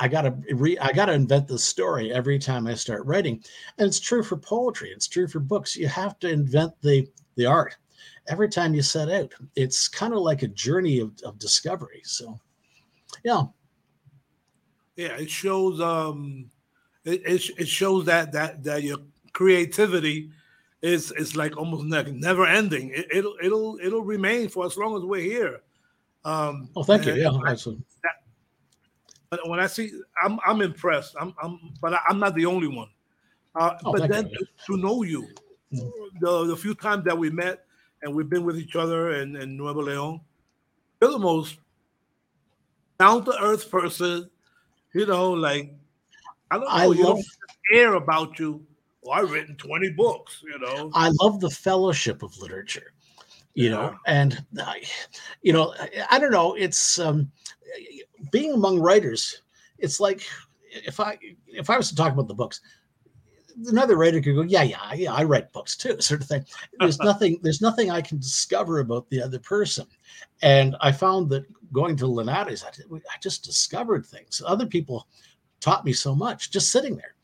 S4: I gotta re I gotta invent the story every time I start writing. And it's true for poetry, it's true for books. You have to invent the the art every time you set out. It's kind of like a journey of, of discovery. So yeah.
S3: Yeah, it shows um it, it, it shows that that that your creativity is is like almost ne- never ending. It, will it'll it'll remain for as long as we're here.
S4: Um, oh, thank you. Yeah, absolutely
S3: when I see, I'm I'm impressed. I'm I'm, but I, am not the only one. Uh, oh, but then to, to, know you, mm. the the few times that we met and we've been with each other in, in Nuevo Leon, you're the most down to earth person. You know, like I don't know, I you love, don't care about you. Well, I've written 20 books, you know.
S4: I love the fellowship of literature, you yeah. know, and I, you know, I don't know. It's um, being among writers, it's like if I if I was to talk about the books, another writer could go, yeah, yeah, yeah, I write books too, sort of thing. There's nothing, there's nothing I can discover about the other person. And I found that going to Linares, I, I just discovered things. Other people taught me so much just sitting there.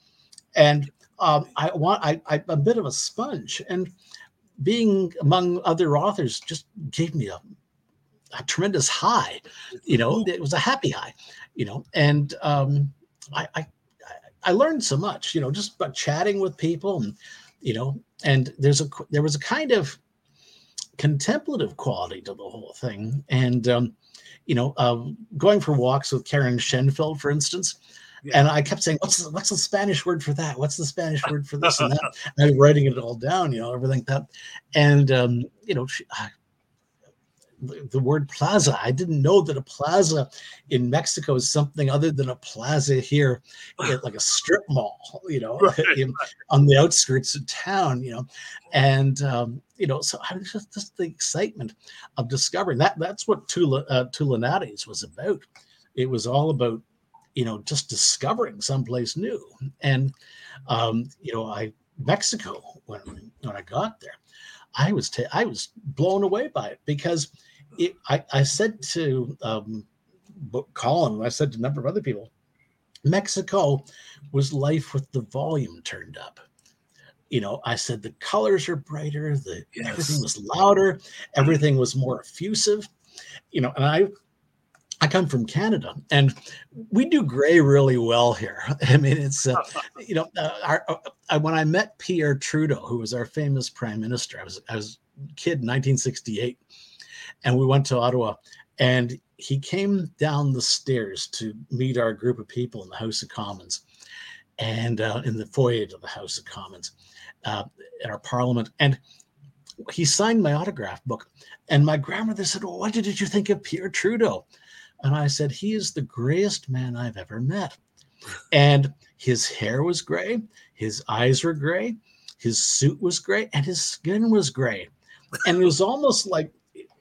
S4: And um, I want, I, I, I'm a bit of a sponge. And being among other authors just gave me a a tremendous high. You know, it was a happy high. You know, and um, I, I I learned so much. You know, just by chatting with people, and you know, and there's a there was a kind of contemplative quality to the whole thing, and um, you know, uh, going for walks with Karen Shenfeld, for instance. Yeah. And I kept saying, "What's the, what's the Spanish word for that? What's the Spanish word for this and that?" And I was writing it all down, you know, everything that. And um, you know, she, the word plaza. I didn't know that a plaza in Mexico is something other than a plaza here, like a strip mall, you know, right. in, on the outskirts of town, you know, and um, you know, so I was just, just the excitement of discovering that. That's what Tula uh, Tulanares was about. It was all about, you know, just discovering someplace new, and um, you know, I Mexico when when I got there. I was I was blown away by it because it, I, I said to um, Colin, I said to a number of other people, Mexico was life with the volume turned up. You know, I said the colors are brighter, the yes. everything was louder, everything was more effusive. You know, and I I come from Canada, and we do gray really well here. I mean, it's uh, you know, uh, our, uh, when I met Pierre Trudeau, who was our famous prime minister, I was I was a kid in 1968 and we went to Ottawa. And he came down the stairs to meet our group of people in the House of Commons and uh, in the foyer of the House of Commons uh, in our parliament. And he signed my autograph book. And my grandmother said, well, What did you think of Pierre Trudeau? And I said, He is the grayest man I've ever met. And his hair was gray, his eyes were gray, his suit was gray, and his skin was gray. And it was almost like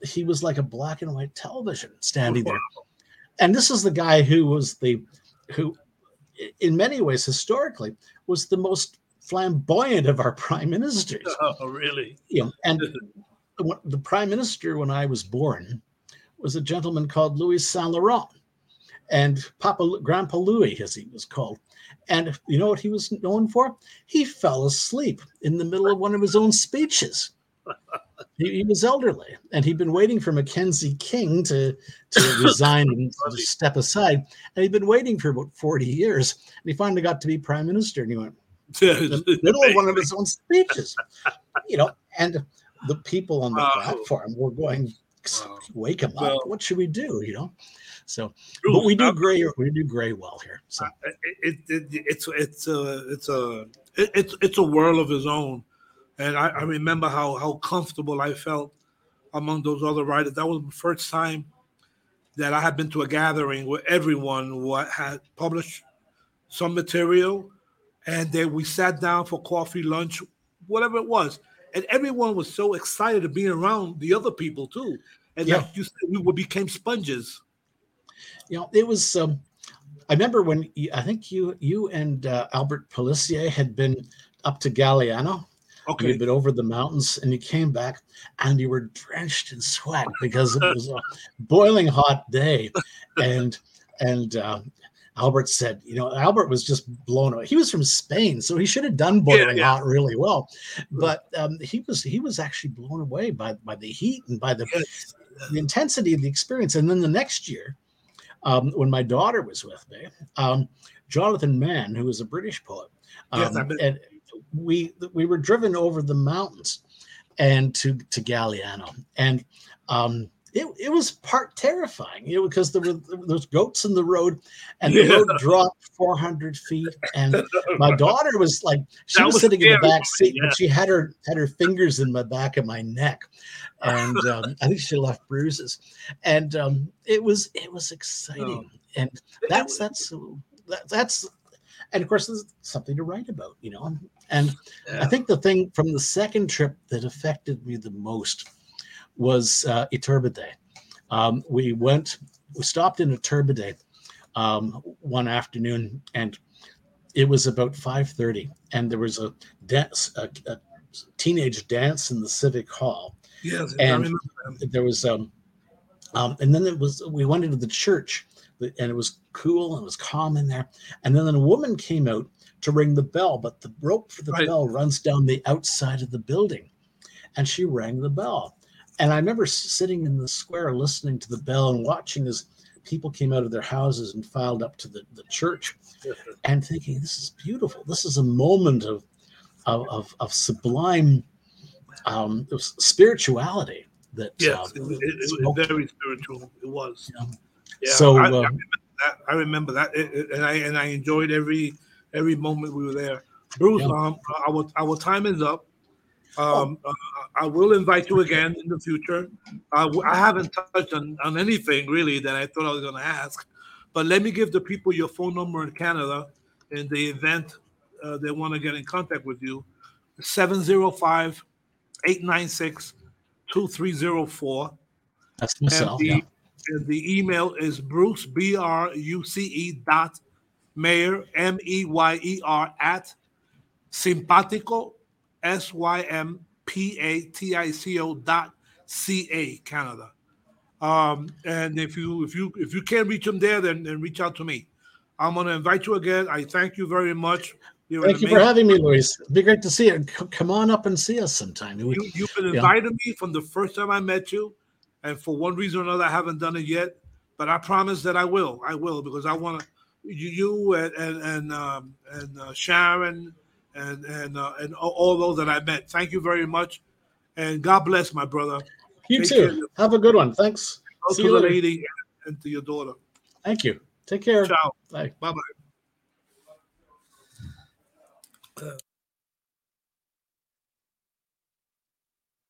S4: he was like a black and white television standing there. And this is the guy who was the who in many ways historically was the most flamboyant of our prime ministers.
S3: Oh, really?
S4: You know, and the prime minister when I was born was a gentleman called Louis Saint Laurent, and Papa Grandpa Louis, as he was called. And you know what he was known for? He fell asleep in the middle of one of his own speeches. He, he, was elderly, and he'd been waiting for Mackenzie King to to resign and to step aside, and he'd been waiting for about forty years. And he finally got to be prime minister, and he went in the middle of one of his own speeches, you know, and the people on the uh, platform were going, "Wake him up! what should we do?" You know. So, but we do gray. We do gray well here. So
S3: it, it, it's it's a it's a it, it's it's a world of his own, and I, I remember how how comfortable I felt among those other writers. That was the first time that I had been to a gathering where everyone had published some material, and then we sat down for coffee, lunch, whatever it was, and everyone was so excited to be around the other people too. And yeah. like you said, we became sponges
S4: you know, it was. Um, I remember when you, I think you you and uh, Albert Pelletier had been up to Galeana. Okay. You'd been over the mountains and you came back and you were drenched in sweat because it was a boiling hot day. And and uh, Albert said, you know, Albert was just blown away. He was from Spain, so he should have done boiling yeah, yeah. hot really well. But um, he was he was actually blown away by by the heat and by the, the intensity of the experience. And then the next year, um, when my daughter was with me, um, Jonathan Mann, who was a British poet, um, yes, and we we were driven over the mountains and to to Galeana, and um, it, it was part terrifying, you know, because there were those goats in the road, and the yeah. road dropped 400 feet, and my daughter was like, she was, was, sitting in the back seat, yeah. but she had her had her fingers in my back of my neck, and um, I think she left bruises, and um, it was it was exciting, oh. and that's that's that, that's and of course there's something to write about you know and yeah. i think the thing from the second trip that affected me the most was uh, Iturbide. Um, we went, we stopped in Iturbide um, one afternoon, and it was about 5:30, and there was a dance, a, a teenage dance in the civic hall.
S3: Yes,
S4: and there was um, um, and then it was we went into the church, and it was cool and it was calm in there. And then a woman came out to ring the bell, but the rope for the right. bell runs down the outside of the building, and she rang the bell. And I remember sitting in the square listening to the bell and watching as people came out of their houses and filed up to the, the church and thinking, this is beautiful. This is a moment of, of, of, of sublime um, spirituality that
S3: yes, uh, it, it, it, was very spiritual. It was.
S4: Yeah so I,
S3: I, um, remember that. I remember that, and I and I enjoyed every every moment we were there. Bruce, yeah. um, our our time is up. Um, uh, I will invite you again in the future. Uh, I haven't touched on, on anything really that I thought I was going to ask, but let me give the people your phone number in Canada in the event uh, they want to get in contact with you 705 896 2304.
S4: That's myself.
S3: And
S4: the,
S3: yeah. And the email is Bruce, B R U C E dot Meyer, M E Y E R, at sympatico S Y M P A T I C O dot C A Canada. Um, and if you if you if you can't reach him there, then, then reach out to me. I'm going to invite you again. I thank you very much.
S4: You're thank you for having me, Luis. It'd be great to see you. come on up and see us sometime.
S3: You, have been invited yeah. me from the first time I met you, and for one reason or another, I haven't done it yet. But I promise that I will. I will because I want to. You, you and and and, um, and uh, Sharon and and uh, and all those that I met. Thank you very much, and God bless my brother.
S4: You Take too. Care. Have a good one. Thanks.
S3: See to you the later. lady and to your daughter.
S4: Thank you. Take care.
S3: Ciao.
S4: Bye.
S3: Bye. Bye.